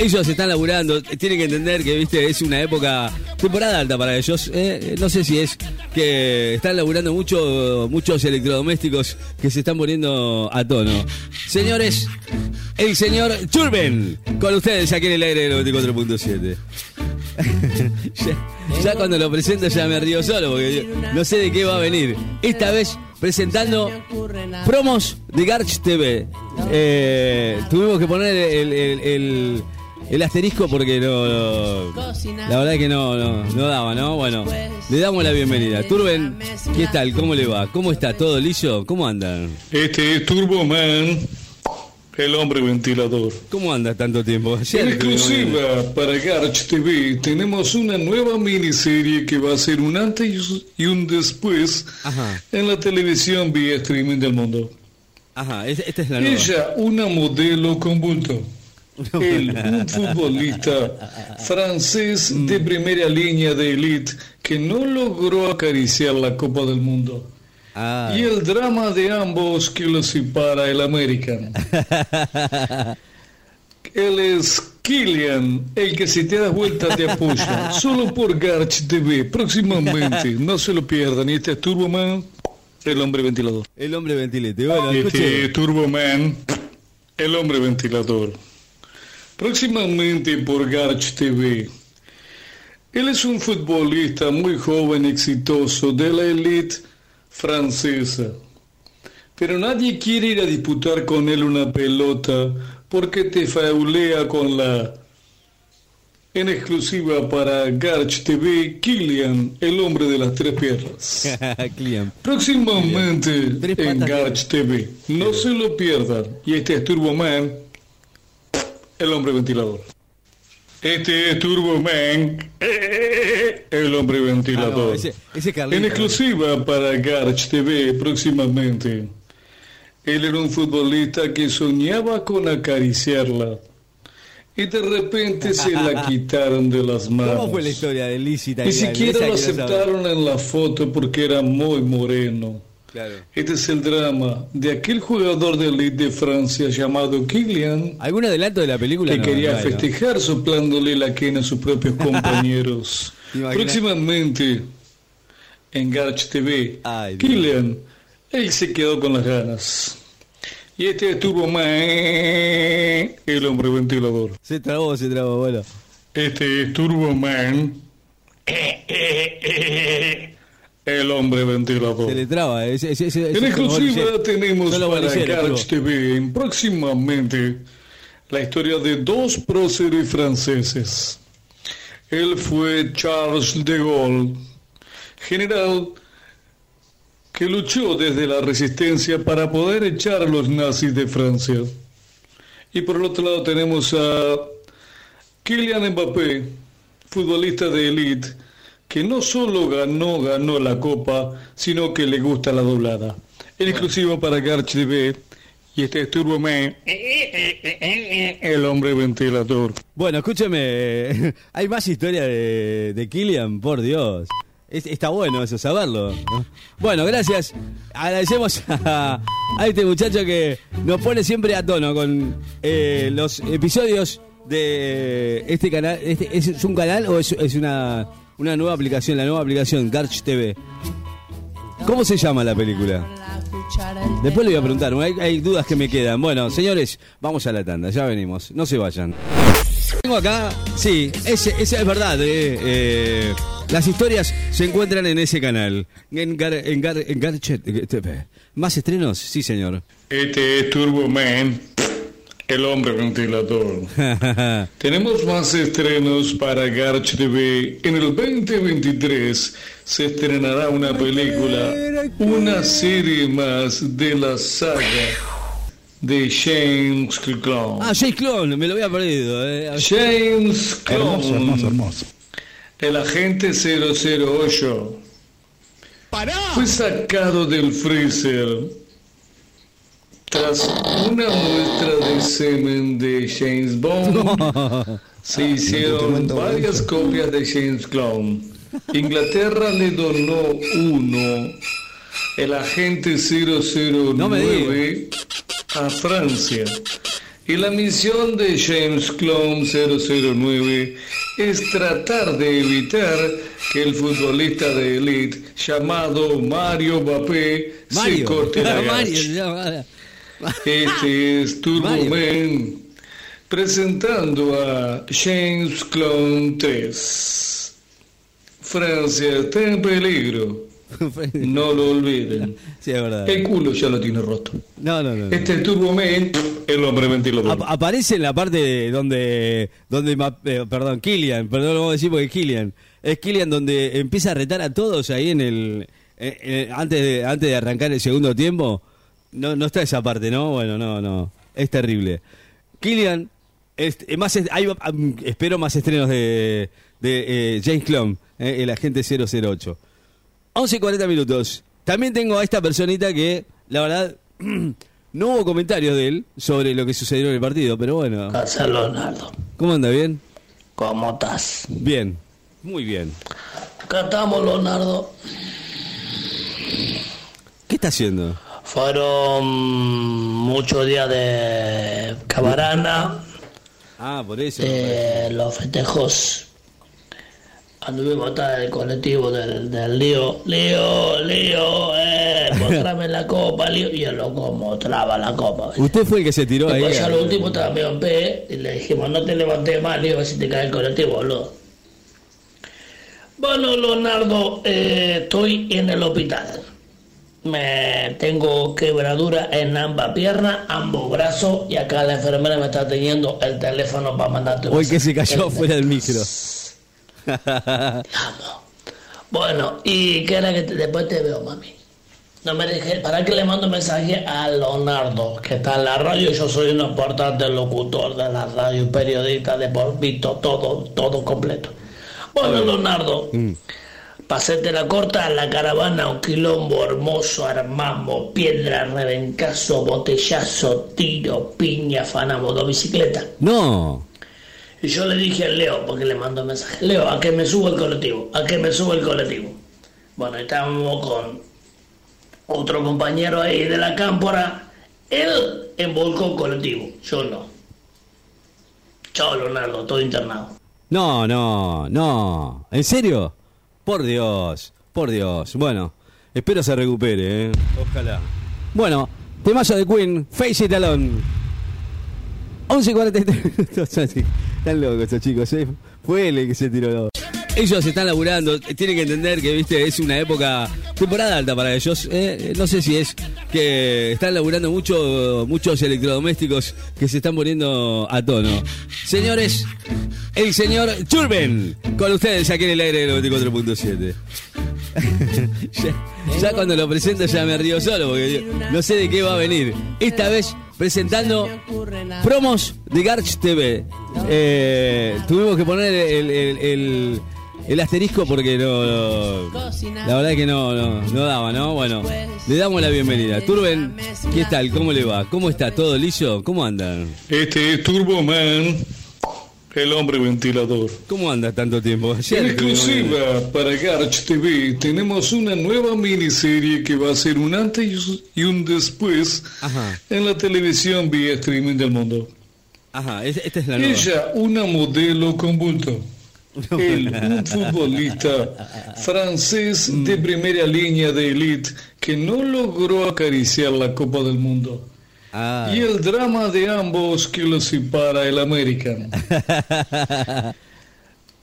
ellos están laburando, tienen que entender que, viste, es una época, temporada alta para ellos. eh, no sé si es que están laburando mucho, muchos electrodomésticos que se están poniendo a tono. Señores, el señor Turben, con ustedes aquí en el aire del 94.7. ya, cuando lo presento ya me río solo porque no sé de qué va a venir. Esta vez presentando promos de Garch TV. Eh, tuvimos que poner el- el asterisco porque no, no- la verdad que no, no, no daba, ¿no? Bueno, le damos la bienvenida. Turben, ¿qué tal? ¿Cómo le va? ¿Cómo está? ¿Todo liso? ¿Cómo andan? Este es Turbo Man, el hombre ventilador. ¿Cómo anda tanto tiempo? Ayer En exclusiva para Garch TV tenemos una nueva miniserie que va a ser un antes y un después Ajá. en la televisión vía streaming del mundo. Ajá, es- esta es la nueva. Ella, una modelo con bulto. Él, un futbolista francés de primera línea de élite que no logró acariciar la Copa del Mundo. Ah. Y el drama de ambos que los separa el American. Él es Killian, el que si te das vuelta te apoya. Solo por Garch TV, próximamente. No se lo pierdan. Y este es Turbo Man, el hombre ventilador. El hombre ventilete. Bueno, Este es Turbo Man, el hombre ventilador. Próximamente por Garch TV. Él es un futbolista muy joven, exitoso, de la élite francesa. Pero nadie quiere ir a disputar con él una pelota porque te faulea con la... En exclusiva para Garch TV, Killian, el hombre de las tres piernas. Próximamente en Garch TV. No se lo pierdan. Y este es Turbo Man, el hombre ventilador. Este es Turbo Man, el hombre Ah, no, ventilador. ese, ese Carlito. En exclusiva para Garch TV próximamente. Él era un futbolista que soñaba con acariciarla. Y de repente se la quitaron de las manos. ¿Cómo fue la historia de Lizzie Ni siquiera lo aceptaron en la foto porque era muy moreno. Claro. Este es el drama de aquel jugador de elite de Francia llamado Kylian ¿Algún adelanto de la película? que No, quería no hay, ¿no? festejar soplándole la quena a sus propios compañeros. Próximamente en Garch TV, Ay. Kylian, él se quedó con las ganas. Y este es Turbo Man, el hombre ventilador. Se trabó, se trabó, bueno. Este es Turbo Man, el hombre ventilador. Se le traba. Ese, En ese- exclusiva tenemos para Garch TV en próximamente la historia de dos próceres franceses. Él fue Charles de Gaulle, general que luchó desde la resistencia para poder echar a los nazis de Francia. Y por el otro lado tenemos a Kylian Mbappé, futbolista de élite, que no solo ganó, ganó la copa, sino que le gusta la doblada. El exclusivo para Garch TV, y este es Turbo Man, el hombre ventilador. Bueno, escúcheme. Hay más historia de, de Killian, por Dios. Es- está bueno eso, saberlo. ¿no? Bueno, gracias. Agradecemos a, a este muchacho que nos pone siempre a tono con eh, los episodios de este canal. Este, ¿es, es un canal o es, es una, una nueva aplicación? La nueva aplicación, Garch TV. ¿Cómo se llama la película? Después le voy a preguntar, hay, dudas que me quedan. Bueno, señores, vamos a la tanda, ya venimos, no se vayan. Tengo acá, sí, ese es verdad, eh, eh, las historias se encuentran en ese canal, en, Gar, en, Gar, en Garchet TV. ¿Más estrenos? Sí, señor. Este es Turbo Man, el hombre ventilador. Tenemos más estrenos para Garch TV. En el 2023 se estrenará una película, una serie más de la saga de James Clone. ah, Jay Clone, me lo había perdido. Eh. James Clone, Hermoso, hermoso, hermoso. el agente 008, fue sacado del freezer tras una muestra de semen de James Bond. Se hicieron varias copias de James Clone. Inglaterra le donó uno, el agente 009, No me a Francia. Y la misión de James Clone 009 es tratar de evitar que el futbolista de élite llamado Mario Mbappé se corte la Este es Turbo Mario. Man presentando a James Clone 3. Francia está en peligro. No lo olviden. sí, es verdad. El culo ya lo tiene roto. No, no, no. no. Este es Turbo Man, el hombre ventilador. Ap- aparece en la parte de donde, donde eh, perdón, Killian, perdón, lo vamos a decir porque es Killian. Es Killian donde empieza a retar a todos ahí en el, eh, eh, antes, de, antes de arrancar el segundo tiempo. No, no está esa parte, ¿no? Bueno, no, no. Es terrible. Killian, es, eh, más, hay, espero más estrenos de, de eh, James Clone, eh, el agente 008. 11 y 40 minutos. También tengo a esta personita que, la verdad, no hubo comentarios de él sobre lo que sucedió en el partido, pero bueno. Casa Leonardo, ¿Cómo anda? ¿Bien? ¿cómo estás? Bien. Muy bien. Acá estamos, Leonardo. ¿Qué está haciendo? Fueron muchos días de cabarana, Ah, por eso. de los festejos. Anduvimos hasta el colectivo del, del lío. Lío, lío, eh, mostrame la copa, lío. Y el loco mostraba la copa. Usted fue el que se tiró ahí. Ya al- lo último estaba medio en y le dijimos, no te levantes más, Lío, si te cae el colectivo, boludo. Bueno, Leonardo, eh, estoy en el hospital. Me tengo quebradura en ambas piernas, ambos brazos y acá la enfermera me está teniendo el teléfono para mandarte un el que se cayó fuera del micro. Amo. Bueno, y que era que te- después te veo, mami. No me dejé, para que le mando un mensaje a Leonardo, que está en la radio, yo soy un importante locutor de la radio, periodista de por visto, todo, todo completo. Bueno, Leonardo, pasete la corta, la caravana, un quilombo hermoso, armamos, piedra, rebencazo, botellazo, tiro, piña, fanamos dos bicicletas. No. Y yo le dije al Leo, porque le mando un mensaje, Leo, a que me suba el colectivo, a que me suba el colectivo. Bueno, estábamos con otro compañero ahí de la cámpora, él embolcó el colectivo, yo no. Chao, Leonardo, todo internado. No, no, no. ¿En serio? Por Dios, por Dios. Bueno, espero se recupere, ¿eh? Ojalá. Bueno, temazo de Queen, Face It Alone. 11.43 minutos. Están locos estos chicos, ¿eh? Fue él el que se tiró. Ellos están laburando, tienen que entender que, viste, es una época, temporada alta para ellos. ¿eh? No sé si es que están laburando mucho, muchos electrodomésticos que se están poniendo a tono. Señores, el señor Churben, con ustedes aquí en el aire del 94.7. ya, cuando lo presento ya me río solo porque no sé de qué va a venir. Esta vez presentando promos de Garch TV. Eh, tuvimos que poner el- el asterisco porque no, no- la verdad que no, no, no daba, ¿no? Bueno, le damos la bienvenida. Turben, ¿qué tal? ¿Cómo le va? ¿Cómo está? ¿Todo liso? ¿Cómo andan? Este es Turbo Man, el hombre ventilador. ¿Cómo anda tanto tiempo? En exclusiva para Garch TV tenemos una nueva miniserie que va a ser un antes y un después Ajá. en la televisión vía streaming del mundo. Ajá, es- esta es la nueva. Ella, una modelo con bulto. Él, un futbolista francés de primera línea de élite que no logró acariciar la Copa del Mundo. Ah. Y el drama de ambos que los separa el American.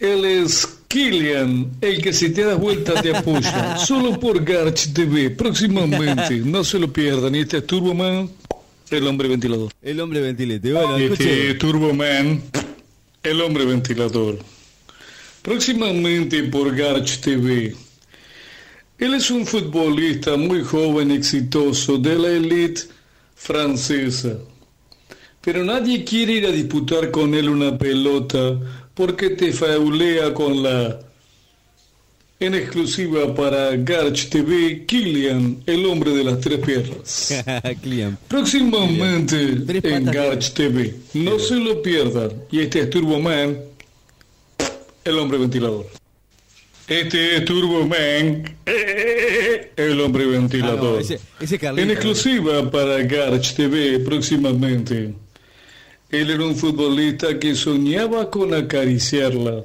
Él es Killian, el que si te das vuelta te apoya. Solo por Garch TV, próximamente. No se lo pierdan. Y este es Turboman, el hombre ventilador. El hombre ventilete. Bueno, Este es Turboman, el hombre ventilador. Próximamente por Garch TV. Él es un futbolista muy joven, exitoso, de la élite francesa. Pero nadie quiere ir a disputar con él una pelota porque te faulea con la... En exclusiva para Garch TV, Killian, el hombre de las tres piernas. Próximamente en Garch TV. No se lo pierdan. Y este es Turboman, el hombre ventilador. Este es Turboman, el hombre Ah, ventilador. no, ese, ese Carlito. En exclusiva para Garch TV próximamente. Él era un futbolista que soñaba con acariciarla.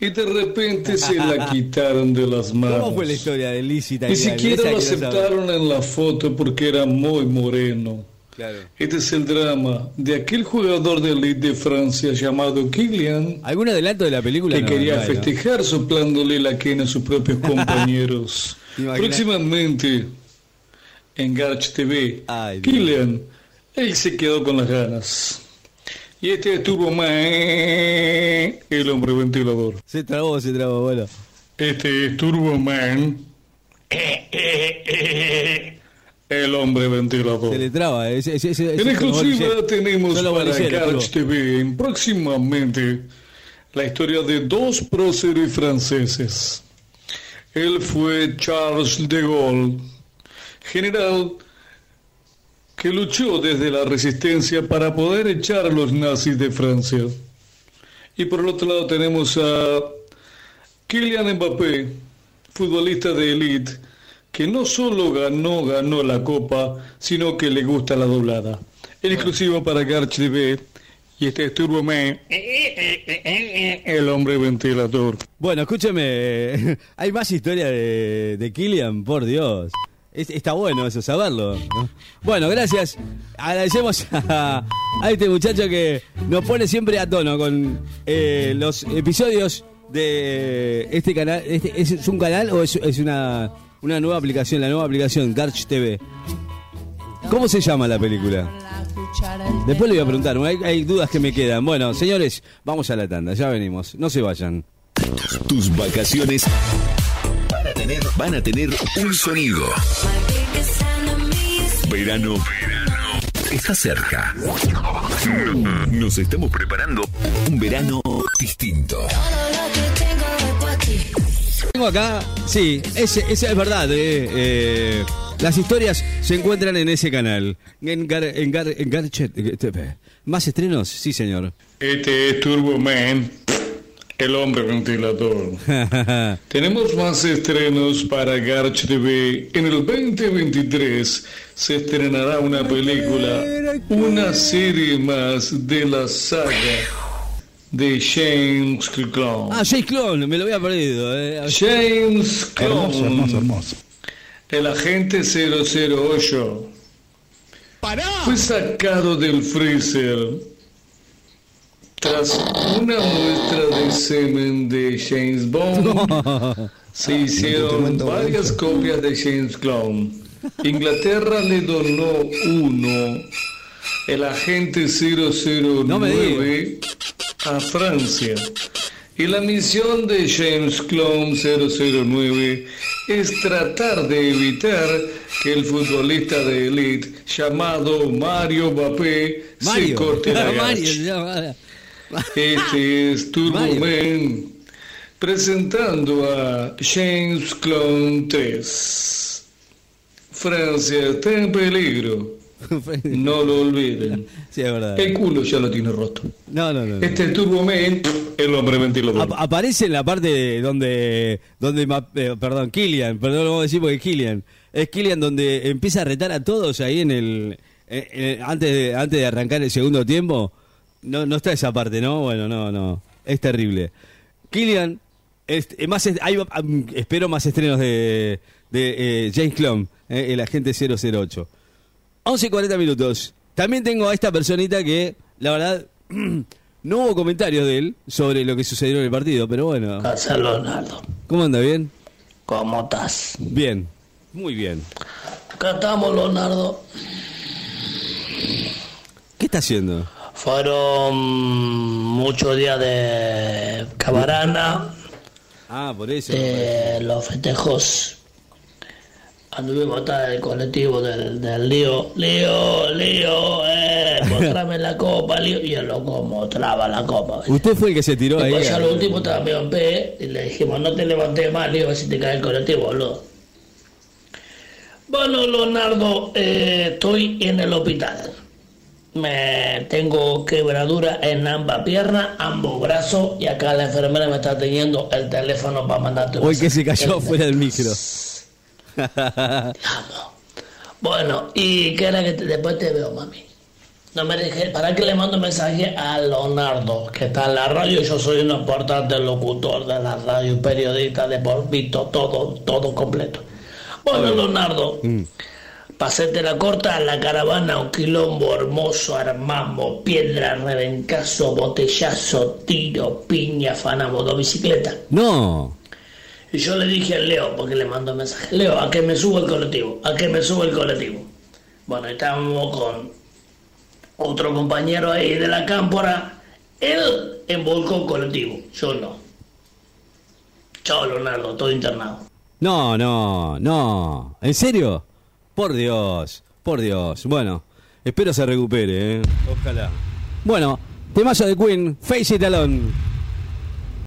Y de repente se la quitaron de las manos. ¿Cómo fue la historia de Lícita? Ni siquiera lo aceptaron en la foto porque era muy moreno. Claro. Este es el drama de aquel jugador de elite de Francia llamado Kylian ¿Algún adelanto de la película? que No, quería no ¿no? festejar soplándole la quena a sus propios compañeros. Próximamente en Garch TV, Ay. Kylian, él se quedó con las ganas. Y este estuvo más el hombre ventilador. Se trabó, se trabó, bueno. Este es Turbo Man. El hombre ventilador. Se le traba. Ese, ese, ese- En exclusiva tenemos para Garch TV en próximamente la historia de dos próceres franceses. Él fue Charles de Gaulle, general que luchó desde la resistencia para poder echar a los nazis de Francia. Y por el otro lado tenemos a Kylian Mbappé, futbolista de élite, que no solo ganó, ganó la copa, sino que le gusta la doblada. El exclusivo para Garch TV y este es Turbo Man, el hombre ventilador. Bueno, escúcheme, hay más historia de, de Killian, por Dios. Es- está bueno eso, saberlo. ¿no? Bueno, gracias. Agradecemos a, a este muchacho que nos pone siempre a tono con eh, los episodios de este canal. Este, ¿es, es un canal o es, es una, una nueva aplicación? La nueva aplicación, Garch TV. ¿Cómo se llama la película? Después le voy a preguntar, hay, dudas que me quedan. Bueno, señores, vamos a la tanda, ya venimos. No se vayan. Tus vacaciones van a tener, van a tener un sonido. Verano, verano. Está cerca. Nos estamos preparando un verano distinto. Tengo acá, sí, ese, ese es verdad. eh, eh, las historias se encuentran en ese canal. En, Gar, en, Gar, en Garchet TV. ¿Más estrenos? Sí, señor. Este es Turbo Man, el hombre ventilador. Tenemos más estrenos para Garch TV. En el 2023 se estrenará una película, una serie más de la saga de James Clone. ah, Jay Clone, me lo había perdido. eh. James Clone, Hermoso, hermoso, hermoso. el agente 008, fue sacado del freezer tras una muestra de semen de James Bond. Se hicieron varias copias de James Clone. Inglaterra le donó uno, el agente 009, a Francia. Y la misión de James Clone 009 es tratar de evitar que el futbolista de élite llamado Mario Mbappé se corte la Mario. Este es Turbo Mario. Man presentando a James Clone 3. Francia está en peligro. No lo olviden. sí, es verdad. El culo ya lo tiene roto. No, no, no. Este es Turbo Man, el hombre ventilador. Ap- aparece en la parte de donde, donde eh, perdón, Killian, perdón, lo vamos a decir porque es Killian. Es Killian donde empieza a retar a todos ahí en el, eh, eh, antes, de, antes de arrancar el segundo tiempo. No, no está esa parte, ¿no? Bueno, no, no. Es terrible. Killian, es, más, est- hay, espero más estrenos de, de eh, James Clone, eh, el agente 008. 11 y 40 minutos. También tengo a esta personita que, la verdad, no hubo comentarios de él sobre lo que sucedió en el partido, pero bueno. Casa Leonardo, ¿Cómo anda? ¿Bien? ¿cómo estás? Bien. Muy bien. Acá estamos, Leonardo. ¿Qué está haciendo? Fueron muchos días de cabarana, Ah, por eso. de los festejos. Anduvimos hasta el colectivo del, del lío, lío, lío, eh, mostrame la copa, lío, y el loco mostraba la copa. Usted fue el que se tiró ahí. Después ya lo último estaba medio en P y le dijimos, no te levantes más, Lío, a ver si te cae el colectivo, boludo. Bueno, Leonardo, eh, estoy en el hospital. Me tengo quebradura en ambas piernas, ambos brazos y acá la enfermera me está teniendo el teléfono para mandarte un Hoy que se cayó fuera del micro. Bueno, y que era que te- después te veo, mami. No me dejé, ¿para qué le mando mensaje a Leonardo, que está en la radio? Yo soy un importante locutor de la radio, periodista, de por visto, todo, todo completo. Bueno, Leonardo, pasete la corta, la caravana, un quilombo hermoso, armamos, piedra, rebencazo, botellazo, tiro, piña, fanamos dos bicicletas. No. Y yo le dije al Leo, porque le mando mensaje, Leo, a que me suba el colectivo, a que me suba el colectivo. Bueno, estábamos con otro compañero ahí de la cámpora, él embolcó el colectivo, yo no. Chao, Leonardo, todo internado. No, no, no. ¿En serio? Por Dios, por Dios. Bueno, espero se recupere, ¿eh? Ojalá. Bueno, temazo de Queen, Face It Alone.